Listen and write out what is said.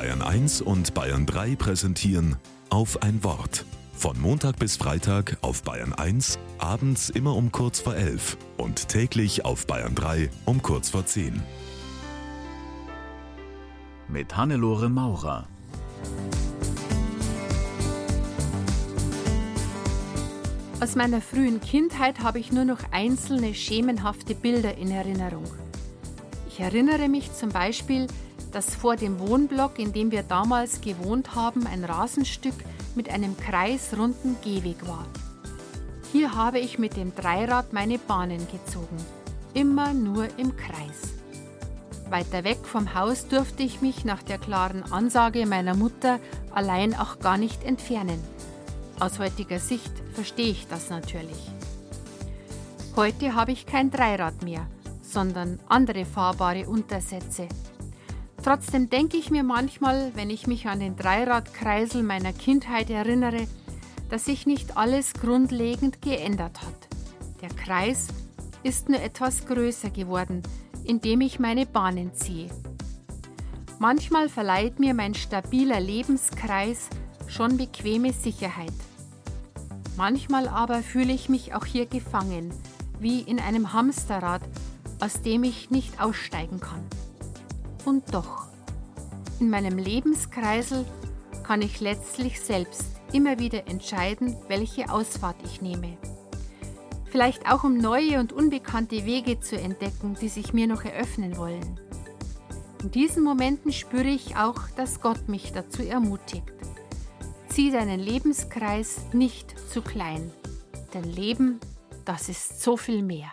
Bayern 1 und Bayern 3 präsentieren auf ein Wort. Von Montag bis Freitag auf Bayern 1, abends immer um kurz vor 11 und täglich auf Bayern 3 um kurz vor 10. Mit Hannelore Maurer. Aus meiner frühen Kindheit habe ich nur noch einzelne schemenhafte Bilder in Erinnerung. Ich erinnere mich zum Beispiel, dass vor dem Wohnblock, in dem wir damals gewohnt haben, ein Rasenstück mit einem kreisrunden Gehweg war. Hier habe ich mit dem Dreirad meine Bahnen gezogen, immer nur im Kreis. Weiter weg vom Haus durfte ich mich nach der klaren Ansage meiner Mutter allein auch gar nicht entfernen. Aus heutiger Sicht verstehe ich das natürlich. Heute habe ich kein Dreirad mehr, sondern andere fahrbare Untersätze. Trotzdem denke ich mir manchmal, wenn ich mich an den Dreiradkreisel meiner Kindheit erinnere, dass sich nicht alles grundlegend geändert hat. Der Kreis ist nur etwas größer geworden, indem ich meine Bahnen ziehe. Manchmal verleiht mir mein stabiler Lebenskreis schon bequeme Sicherheit. Manchmal aber fühle ich mich auch hier gefangen, wie in einem Hamsterrad, aus dem ich nicht aussteigen kann. Und doch, in meinem Lebenskreisel kann ich letztlich selbst immer wieder entscheiden, welche Ausfahrt ich nehme. Vielleicht auch um neue und unbekannte Wege zu entdecken, die sich mir noch eröffnen wollen. In diesen Momenten spüre ich auch, dass Gott mich dazu ermutigt. Zieh deinen Lebenskreis nicht zu klein, denn Leben, das ist so viel mehr.